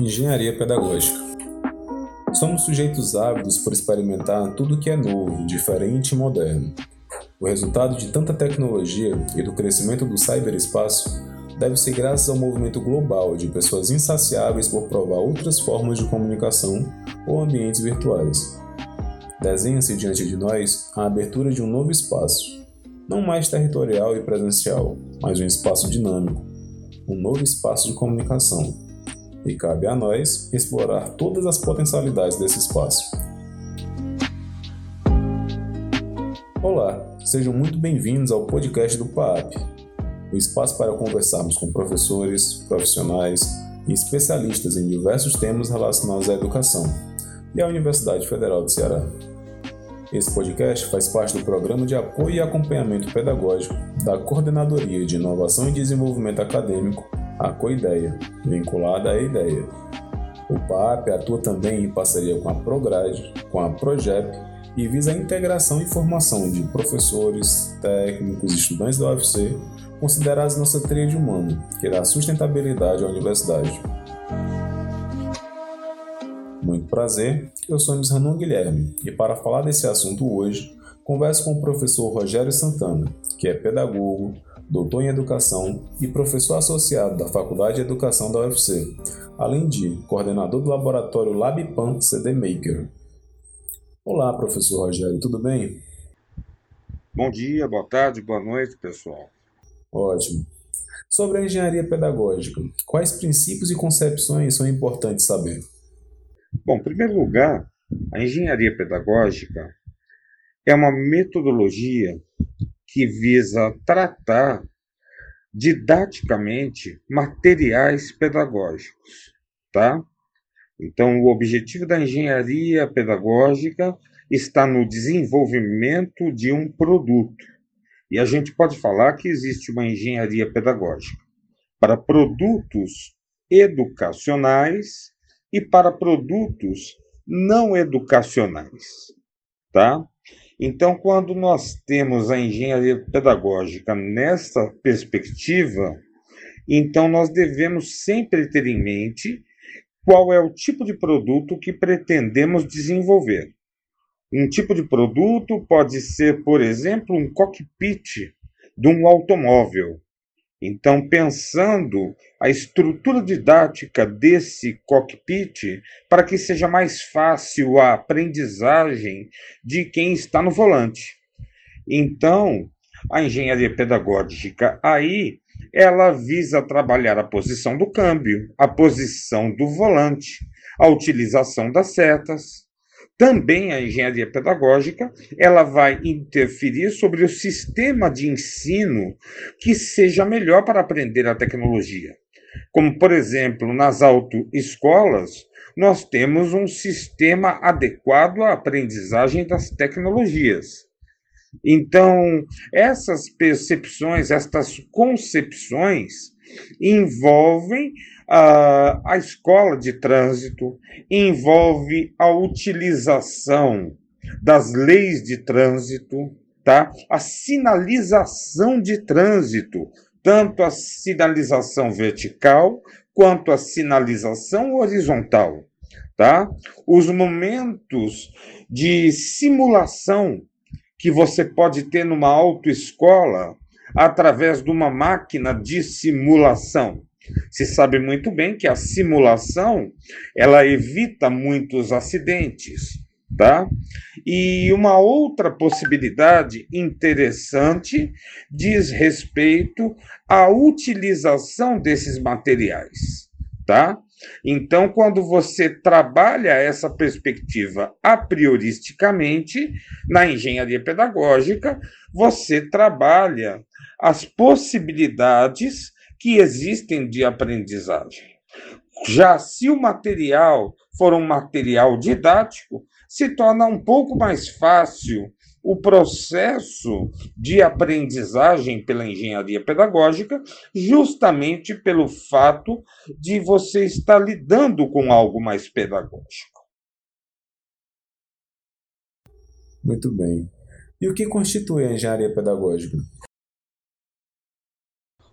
Engenharia pedagógica. Somos sujeitos ávidos por experimentar tudo que é novo, diferente e moderno. O resultado de tanta tecnologia e do crescimento do cyberespaço deve-se graças ao movimento global de pessoas insaciáveis por provar outras formas de comunicação ou ambientes virtuais. Desenha-se diante de nós a abertura de um novo espaço, não mais territorial e presencial, mas um espaço dinâmico, um novo espaço de comunicação. E cabe a nós explorar todas as potencialidades desse espaço. Olá, sejam muito bem-vindos ao podcast do PAP, o espaço para conversarmos com professores, profissionais e especialistas em diversos temas relacionados à educação e à Universidade Federal do Ceará. Esse podcast faz parte do Programa de Apoio e Acompanhamento Pedagógico da Coordenadoria de Inovação e Desenvolvimento Acadêmico, a COIDEA, vinculada à IDEA. O PAP atua também em parceria com a Prograde, com a Progep e visa a integração e formação de professores, técnicos e estudantes da UFC, considerados nossa tríade humana, que dá sustentabilidade à universidade. Muito prazer, eu sou Luiz Ranon Guilherme e para falar desse assunto hoje, converso com o professor Rogério Santana, que é pedagogo, doutor em educação e professor associado da Faculdade de Educação da UFC, além de coordenador do laboratório LabPan CD Maker. Olá, professor Rogério, tudo bem? Bom dia, boa tarde, boa noite, pessoal. Ótimo. Sobre a engenharia pedagógica, quais princípios e concepções são importantes saber? Bom, em primeiro lugar, a engenharia pedagógica é uma metodologia que visa tratar didaticamente materiais pedagógicos, tá? Então, o objetivo da engenharia pedagógica está no desenvolvimento de um produto. E a gente pode falar que existe uma engenharia pedagógica para produtos educacionais e para produtos não educacionais, tá? Então, quando nós temos a engenharia pedagógica nessa perspectiva, então nós devemos sempre ter em mente qual é o tipo de produto que pretendemos desenvolver. Um tipo de produto pode ser, por exemplo, um cockpit de um automóvel, então, pensando a estrutura didática desse cockpit para que seja mais fácil a aprendizagem de quem está no volante. Então, a engenharia pedagógica aí ela visa trabalhar a posição do câmbio, a posição do volante, a utilização das setas, também a engenharia pedagógica, ela vai interferir sobre o sistema de ensino que seja melhor para aprender a tecnologia. Como, por exemplo, nas autoescolas, nós temos um sistema adequado à aprendizagem das tecnologias. Então, essas percepções, estas concepções envolvem a, a escola de trânsito, envolve a utilização das leis de trânsito, tá? a sinalização de trânsito, tanto a sinalização vertical quanto a sinalização horizontal. Tá? Os momentos de simulação que você pode ter numa autoescola através de uma máquina de simulação. Se sabe muito bem que a simulação ela evita muitos acidentes, tá? E uma outra possibilidade interessante diz respeito à utilização desses materiais, tá? Então, quando você trabalha essa perspectiva a prioristicamente na engenharia pedagógica, você trabalha as possibilidades que existem de aprendizagem. Já se o material for um material didático, se torna um pouco mais fácil o processo de aprendizagem pela engenharia pedagógica, justamente pelo fato de você estar lidando com algo mais pedagógico. Muito bem. E o que constitui a engenharia pedagógica?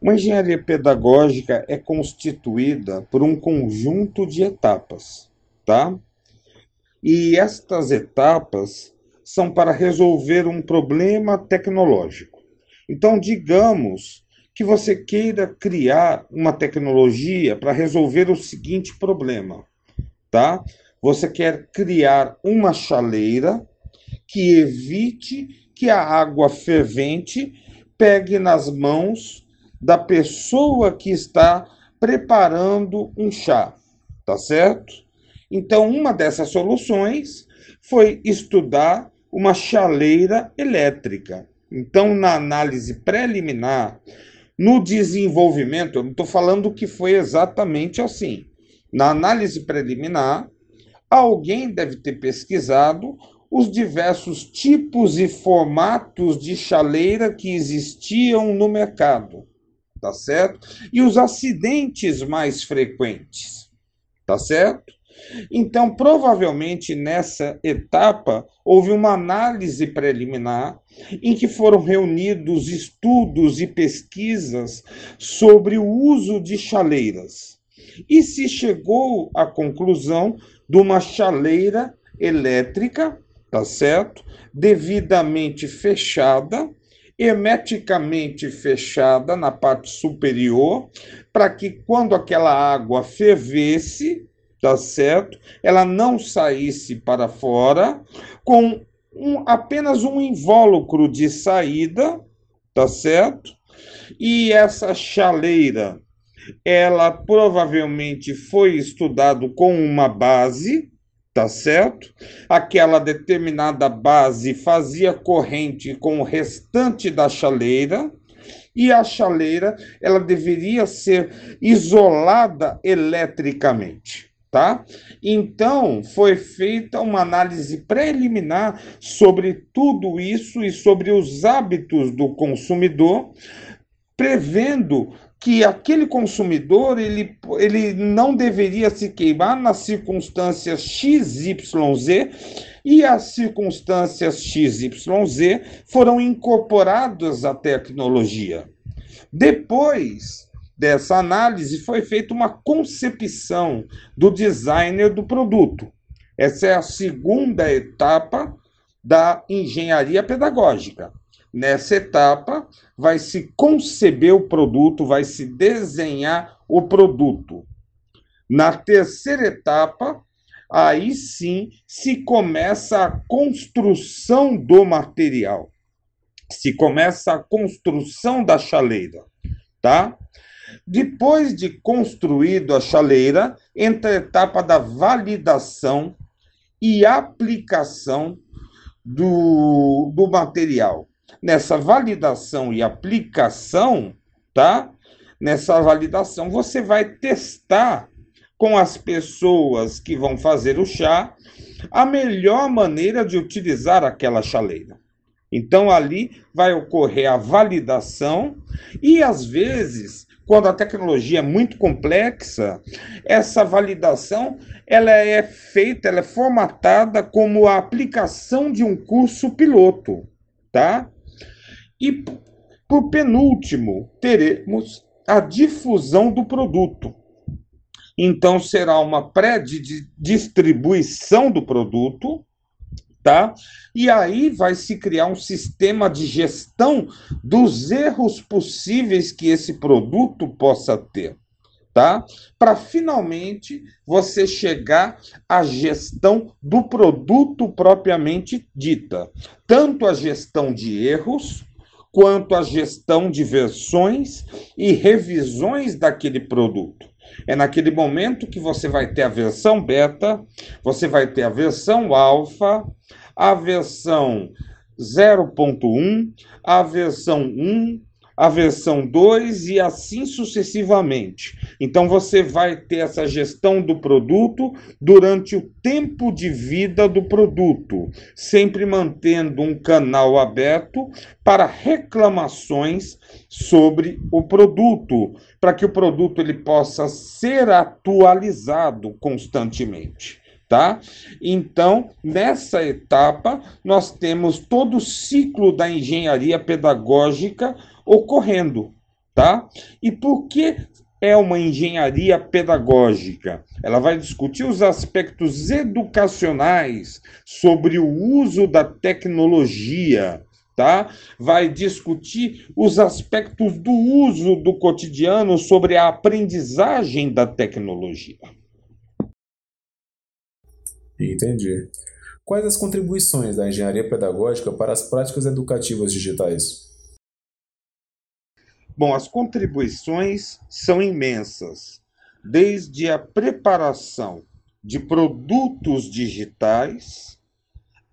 Uma engenharia pedagógica é constituída por um conjunto de etapas, tá? E estas etapas são para resolver um problema tecnológico. Então, digamos que você queira criar uma tecnologia para resolver o seguinte problema, tá? Você quer criar uma chaleira que evite que a água fervente pegue nas mãos da pessoa que está preparando um chá, tá certo? Então, uma dessas soluções foi estudar uma chaleira elétrica. Então, na análise preliminar, no desenvolvimento, eu não estou falando que foi exatamente assim. Na análise preliminar, alguém deve ter pesquisado os diversos tipos e formatos de chaleira que existiam no mercado tá certo? E os acidentes mais frequentes, tá certo? Então, provavelmente nessa etapa houve uma análise preliminar em que foram reunidos estudos e pesquisas sobre o uso de chaleiras. E se chegou à conclusão de uma chaleira elétrica, tá certo? Devidamente fechada, hermeticamente fechada na parte superior, para que quando aquela água fervesse, tá certo? Ela não saísse para fora com um, apenas um invólucro de saída, tá certo? E essa chaleira, ela provavelmente foi estudado com uma base, tá certo? Aquela determinada base fazia corrente com o restante da chaleira e a chaleira ela deveria ser isolada eletricamente, tá? Então foi feita uma análise preliminar sobre tudo isso e sobre os hábitos do consumidor, prevendo que aquele consumidor ele, ele não deveria se queimar nas circunstâncias XYZ e as circunstâncias XYZ foram incorporadas à tecnologia. Depois dessa análise foi feita uma concepção do designer do produto. Essa é a segunda etapa da engenharia pedagógica. Nessa etapa, vai se conceber o produto, vai se desenhar o produto. Na terceira etapa, aí sim se começa a construção do material. Se começa a construção da chaleira, tá? Depois de construído a chaleira, entra a etapa da validação e aplicação do, do material nessa validação e aplicação, tá? Nessa validação, você vai testar com as pessoas que vão fazer o chá a melhor maneira de utilizar aquela chaleira. Então ali vai ocorrer a validação e às vezes, quando a tecnologia é muito complexa, essa validação ela é feita, ela é formatada como a aplicação de um curso piloto, tá? E, por penúltimo, teremos a difusão do produto. Então, será uma pré-distribuição do produto, tá? E aí vai se criar um sistema de gestão dos erros possíveis que esse produto possa ter, tá? Para finalmente você chegar à gestão do produto propriamente dita, tanto a gestão de erros quanto à gestão de versões e revisões daquele produto. É naquele momento que você vai ter a versão beta, você vai ter a versão alfa, a versão 0.1, a versão 1, a versão 2 e assim sucessivamente. Então você vai ter essa gestão do produto durante o tempo de vida do produto, sempre mantendo um canal aberto para reclamações sobre o produto, para que o produto ele possa ser atualizado constantemente tá? Então, nessa etapa, nós temos todo o ciclo da engenharia pedagógica ocorrendo, tá? E por que é uma engenharia pedagógica? Ela vai discutir os aspectos educacionais sobre o uso da tecnologia, tá? Vai discutir os aspectos do uso do cotidiano sobre a aprendizagem da tecnologia. Entendi. Quais as contribuições da engenharia pedagógica para as práticas educativas digitais? Bom, as contribuições são imensas, desde a preparação de produtos digitais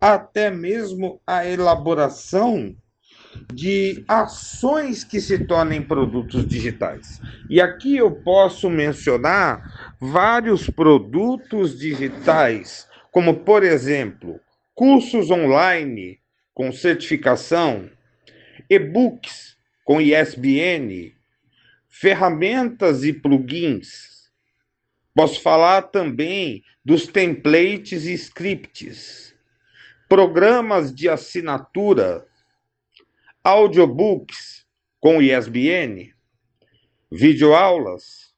até mesmo a elaboração de ações que se tornem produtos digitais. E aqui eu posso mencionar vários produtos digitais como, por exemplo, cursos online com certificação, e-books com ISBN, ferramentas e plugins. Posso falar também dos templates e scripts, programas de assinatura, audiobooks com ISBN, videoaulas.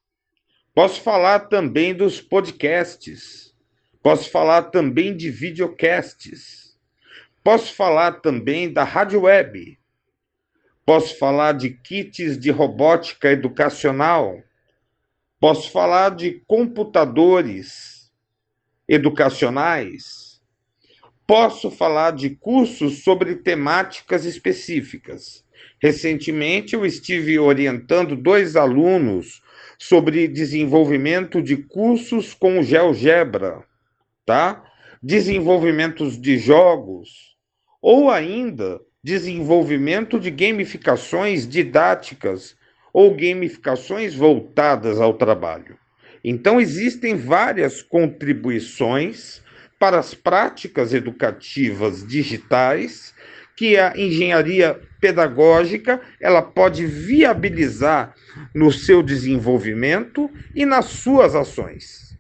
Posso falar também dos podcasts Posso falar também de videocasts. Posso falar também da rádio web. Posso falar de kits de robótica educacional. Posso falar de computadores educacionais. Posso falar de cursos sobre temáticas específicas. Recentemente, eu estive orientando dois alunos sobre desenvolvimento de cursos com GeoGebra tá? Desenvolvimentos de jogos ou ainda desenvolvimento de gamificações didáticas ou gamificações voltadas ao trabalho. Então existem várias contribuições para as práticas educativas digitais que a engenharia pedagógica ela pode viabilizar no seu desenvolvimento e nas suas ações.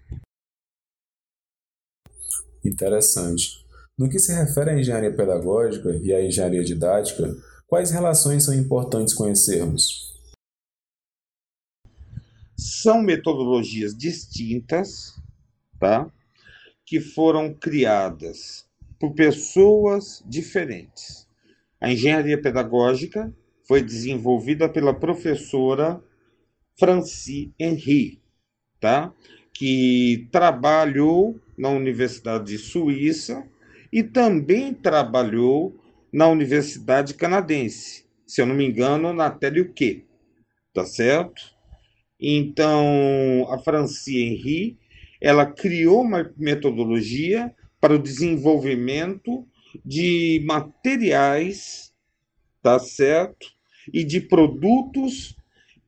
Interessante. No que se refere à engenharia pedagógica e à engenharia didática, quais relações são importantes conhecermos? São metodologias distintas, tá? Que foram criadas por pessoas diferentes. A engenharia pedagógica foi desenvolvida pela professora Franci Henry, tá? Que trabalhou na Universidade de Suíça e também trabalhou na Universidade Canadense, se eu não me engano, na TELUQ, tá certo? Então, a Franci Henry, ela criou uma metodologia para o desenvolvimento de materiais, tá certo? E de produtos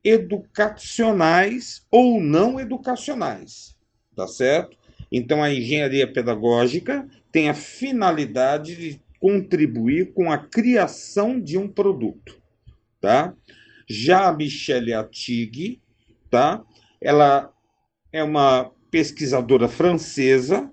educacionais ou não educacionais, tá certo? Então, a engenharia pedagógica tem a finalidade de contribuir com a criação de um produto, tá? Já a Michelle Atig, tá? Ela é uma pesquisadora francesa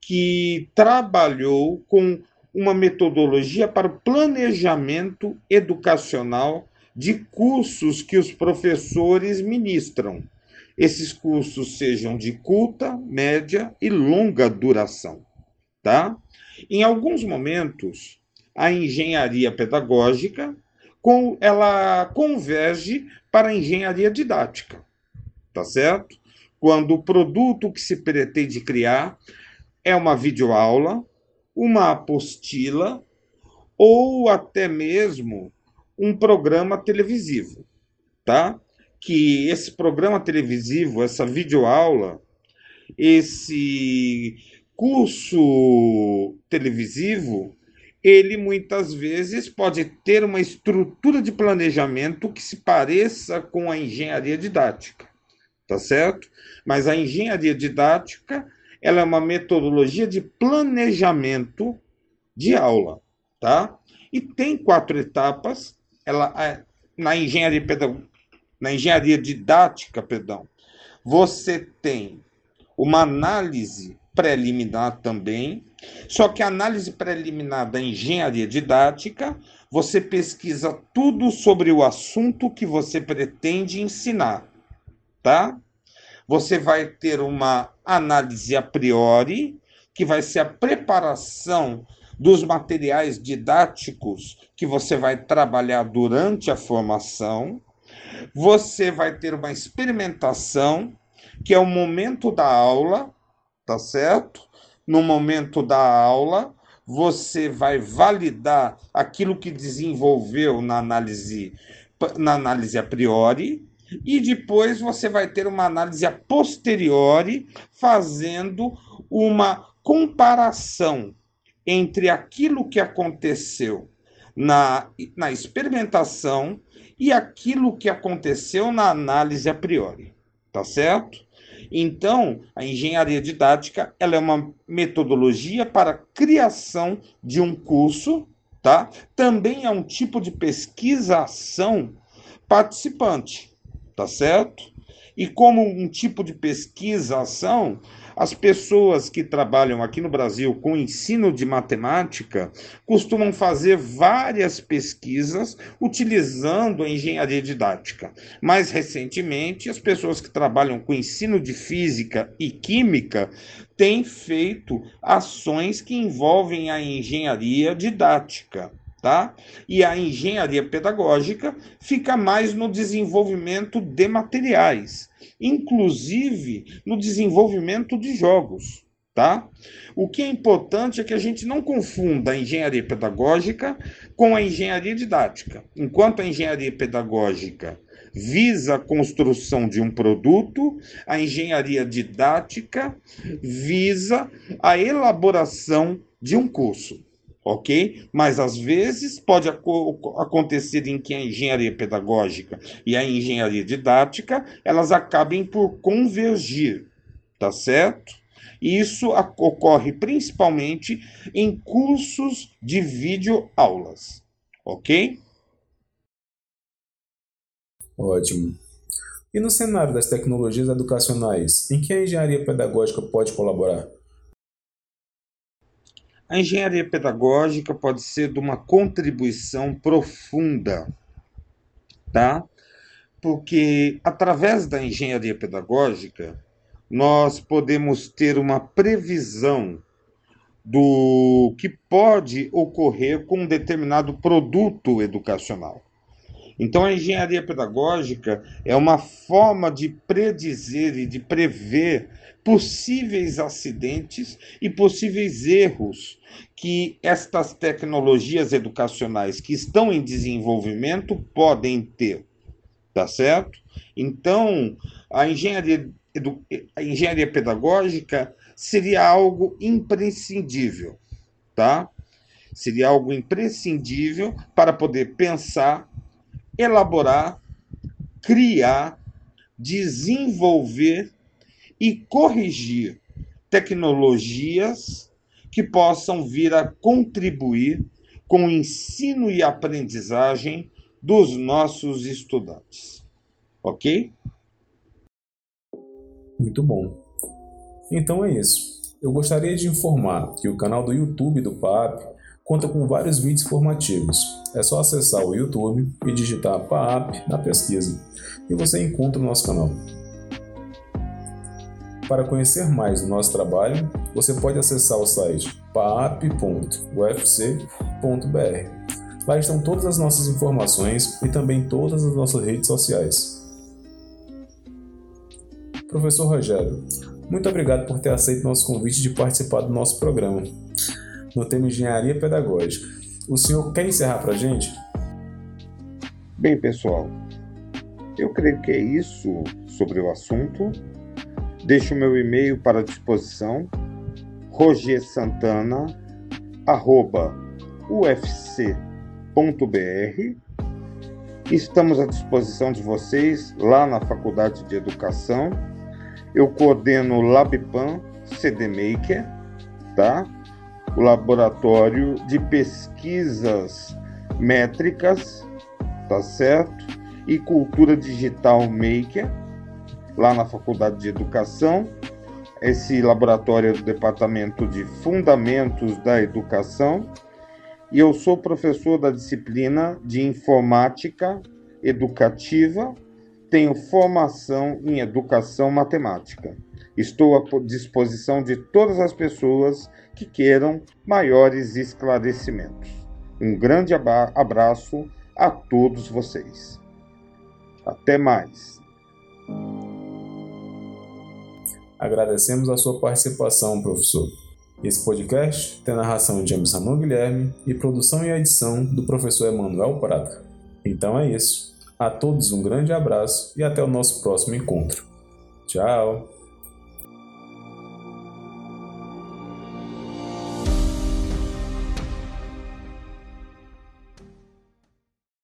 que trabalhou com uma metodologia para o planejamento educacional de cursos que os professores ministram esses cursos sejam de curta, média e longa duração, tá? Em alguns momentos, a engenharia pedagógica ela converge para a engenharia didática, tá certo? Quando o produto que se pretende criar é uma videoaula, uma apostila ou até mesmo um programa televisivo, tá? Que esse programa televisivo, essa videoaula, esse curso televisivo, ele muitas vezes pode ter uma estrutura de planejamento que se pareça com a engenharia didática, tá certo? Mas a engenharia didática, ela é uma metodologia de planejamento de aula, tá? E tem quatro etapas. Ela é, na engenharia na engenharia didática, perdão, você tem uma análise preliminar também, só que a análise preliminar da engenharia didática você pesquisa tudo sobre o assunto que você pretende ensinar, tá? Você vai ter uma análise a priori, que vai ser a preparação dos materiais didáticos que você vai trabalhar durante a formação. Você vai ter uma experimentação, que é o momento da aula, tá certo? No momento da aula, você vai validar aquilo que desenvolveu na análise na análise a priori e depois você vai ter uma análise a posteriori fazendo uma comparação entre aquilo que aconteceu na, na experimentação e aquilo que aconteceu na análise a priori, tá certo? Então, a engenharia didática ela é uma metodologia para a criação de um curso, tá? Também é um tipo de pesquisação participante, tá certo? E como um tipo de pesquisação, as pessoas que trabalham aqui no Brasil com ensino de matemática costumam fazer várias pesquisas utilizando a engenharia didática. Mais recentemente, as pessoas que trabalham com ensino de física e química têm feito ações que envolvem a engenharia didática. Tá? E a engenharia pedagógica fica mais no desenvolvimento de materiais inclusive no desenvolvimento de jogos. Tá? O que é importante é que a gente não confunda a engenharia pedagógica com a engenharia didática. Enquanto a engenharia pedagógica visa a construção de um produto, a engenharia didática visa a elaboração de um curso ok? Mas às vezes pode acontecer em que a engenharia pedagógica e a engenharia didática elas acabem por convergir, tá certo? E isso ocorre principalmente em cursos de vídeo aulas, ok? Ótimo. E no cenário das tecnologias educacionais, em que a engenharia pedagógica pode colaborar? A engenharia pedagógica pode ser de uma contribuição profunda, tá? Porque através da engenharia pedagógica nós podemos ter uma previsão do que pode ocorrer com um determinado produto educacional. Então, a engenharia pedagógica é uma forma de predizer e de prever possíveis acidentes e possíveis erros que estas tecnologias educacionais que estão em desenvolvimento podem ter. Tá certo? Então, a engenharia, a engenharia pedagógica seria algo imprescindível, tá? Seria algo imprescindível para poder pensar elaborar, criar, desenvolver e corrigir tecnologias que possam vir a contribuir com o ensino e aprendizagem dos nossos estudantes. Ok? Muito bom. Então é isso. Eu gostaria de informar que o canal do YouTube do PAP conta com vários vídeos formativos. É só acessar o YouTube e digitar PAAP na pesquisa e você encontra o nosso canal. Para conhecer mais do nosso trabalho, você pode acessar o site paap.ufc.br. Lá estão todas as nossas informações e também todas as nossas redes sociais. Professor Rogério, muito obrigado por ter aceito nosso convite de participar do nosso programa no tema Engenharia Pedagógica. O senhor quer encerrar para a gente? Bem, pessoal, eu creio que é isso sobre o assunto. Deixo o meu e-mail para disposição, rogersantana@ufc.br. Estamos à disposição de vocês lá na Faculdade de Educação. Eu coordeno o LabPan CDMaker, tá? O Laboratório de Pesquisas Métricas, tá certo? E Cultura Digital Maker, lá na Faculdade de Educação. Esse laboratório é do Departamento de Fundamentos da Educação. e eu sou professor da disciplina de Informática Educativa, tenho formação em Educação Matemática. Estou à disposição de todas as pessoas que queiram maiores esclarecimentos. Um grande abraço a todos vocês. Até mais. Agradecemos a sua participação, professor. Esse podcast tem narração de James Ramon Guilherme e produção e edição do professor Emanuel Prata. Então é isso. A todos um grande abraço e até o nosso próximo encontro. Tchau!